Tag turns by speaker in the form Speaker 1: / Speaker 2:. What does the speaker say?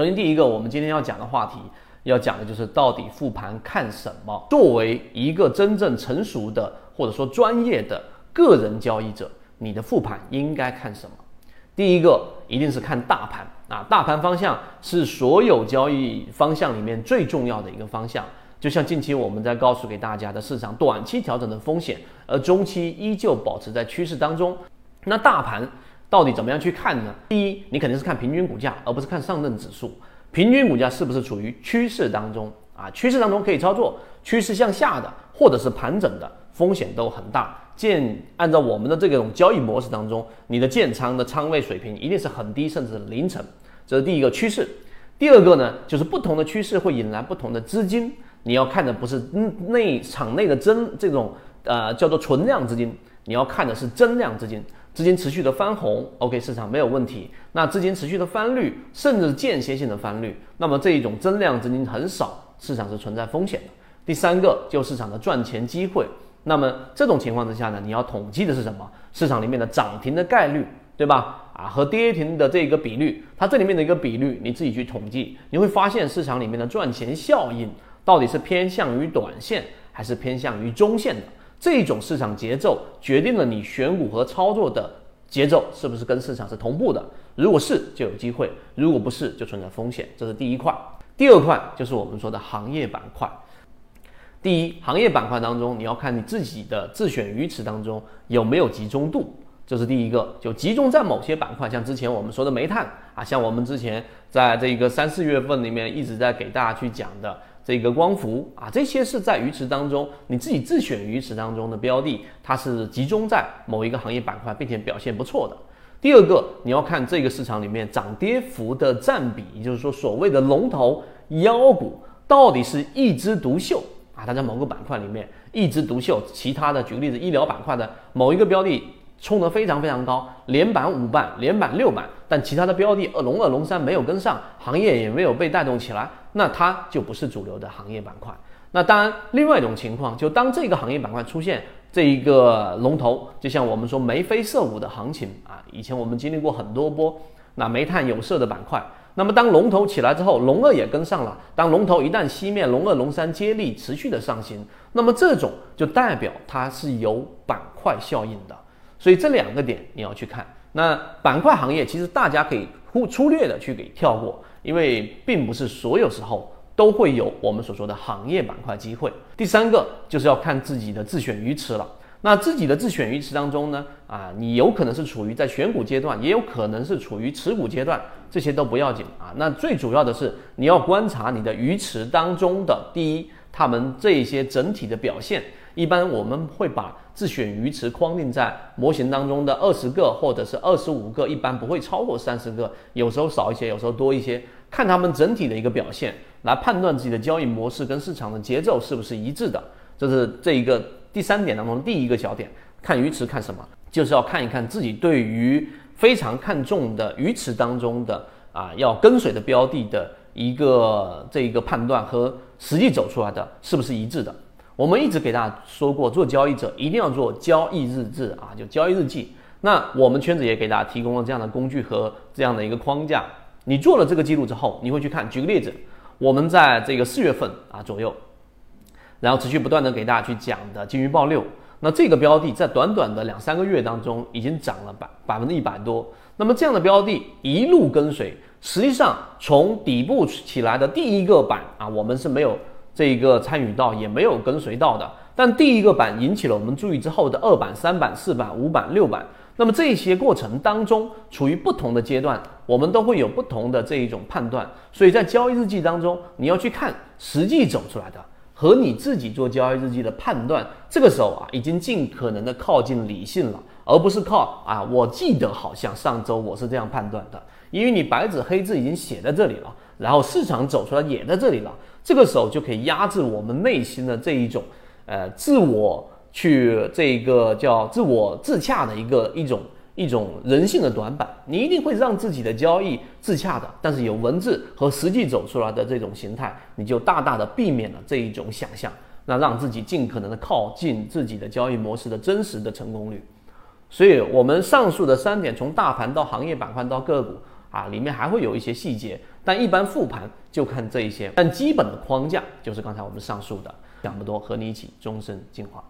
Speaker 1: 首先，第一个，我们今天要讲的话题，要讲的就是到底复盘看什么？作为一个真正成熟的或者说专业的个人交易者，你的复盘应该看什么？第一个一定是看大盘啊，大盘方向是所有交易方向里面最重要的一个方向。就像近期我们在告诉给大家的市场短期调整的风险，而中期依旧保持在趋势当中。那大盘。到底怎么样去看呢？第一，你肯定是看平均股价，而不是看上证指数。平均股价是不是处于趋势当中啊？趋势当中可以操作，趋势向下的或者是盘整的风险都很大。建按照我们的这种交易模式当中，你的建仓的仓位水平一定是很低，甚至零成。这是第一个趋势。第二个呢，就是不同的趋势会引来不同的资金。你要看的不是内场内的增这种呃叫做存量资金，你要看的是增量资金。资金持续的翻红，OK，市场没有问题。那资金持续的翻绿，甚至间歇性的翻绿，那么这一种增量资金很少，市场是存在风险的。第三个就市场的赚钱机会，那么这种情况之下呢，你要统计的是什么？市场里面的涨停的概率，对吧？啊，和跌停的这个比率，它这里面的一个比率，你自己去统计，你会发现市场里面的赚钱效应到底是偏向于短线，还是偏向于中线的？这种市场节奏决定了你选股和操作的节奏是不是跟市场是同步的？如果是，就有机会；如果不是，就存在风险。这是第一块。第二块就是我们说的行业板块。第一，行业板块当中，你要看你自己的自选鱼池当中有没有集中度，这是第一个。就集中在某些板块，像之前我们说的煤炭啊，像我们之前在这个三四月份里面一直在给大家去讲的。这个光伏啊，这些是在鱼池当中，你自己自选鱼池当中的标的，它是集中在某一个行业板块，并且表现不错的。第二个，你要看这个市场里面涨跌幅的占比，也就是说所谓的龙头妖股到底是一枝独秀啊，它在某个板块里面一枝独秀，其他的举个例子，医疗板块的某一个标的。冲得非常非常高，连板五板，连板六板，但其他的标的二龙二龙三没有跟上，行业也没有被带动起来，那它就不是主流的行业板块。那当然，另外一种情况，就当这个行业板块出现这一个龙头，就像我们说眉飞色舞的行情啊，以前我们经历过很多波，那煤炭有色的板块，那么当龙头起来之后，龙二也跟上了，当龙头一旦熄灭，龙二龙三接力持续的上行，那么这种就代表它是有板块效应的。所以这两个点你要去看。那板块行业其实大家可以忽粗略的去给跳过，因为并不是所有时候都会有我们所说的行业板块机会。第三个就是要看自己的自选鱼池了。那自己的自选鱼池当中呢，啊，你有可能是处于在选股阶段，也有可能是处于持股阶段，这些都不要紧啊。那最主要的是你要观察你的鱼池当中的第一，他们这些整体的表现。一般我们会把自选鱼池框定在模型当中的二十个或者是二十五个，一般不会超过三十个，有时候少一些，有时候多一些，看他们整体的一个表现，来判断自己的交易模式跟市场的节奏是不是一致的。这是这一个第三点当中第一个小点。看鱼池看什么？就是要看一看自己对于非常看重的鱼池当中的啊要跟随的标的的一个这一个判断和实际走出来的是不是一致的。我们一直给大家说过，做交易者一定要做交易日志啊，就交易日记。那我们圈子也给大家提供了这样的工具和这样的一个框架。你做了这个记录之后，你会去看。举个例子，我们在这个四月份啊左右，然后持续不断的给大家去讲的金鱼报六，那这个标的在短短的两三个月当中已经涨了百百分之一百多。那么这样的标的一路跟随，实际上从底部起来的第一个板啊，我们是没有。这一个参与到也没有跟随到的，但第一个板引起了我们注意之后的二板、三板、四板、五板、六板，那么这些过程当中处于不同的阶段，我们都会有不同的这一种判断。所以在交易日记当中，你要去看实际走出来的和你自己做交易日记的判断，这个时候啊，已经尽可能的靠近理性了，而不是靠啊，我记得好像上周我是这样判断的，因为你白纸黑字已经写在这里了，然后市场走出来也在这里了。这个时候就可以压制我们内心的这一种，呃，自我去这个叫自我自洽的一个一种一种人性的短板。你一定会让自己的交易自洽的，但是有文字和实际走出来的这种形态，你就大大的避免了这一种想象，那让自己尽可能的靠近自己的交易模式的真实的成功率。所以，我们上述的三点，从大盘到行业板块到个股。啊，里面还会有一些细节，但一般复盘就看这一些，但基本的框架就是刚才我们上述的。讲不多，和你一起终身进化。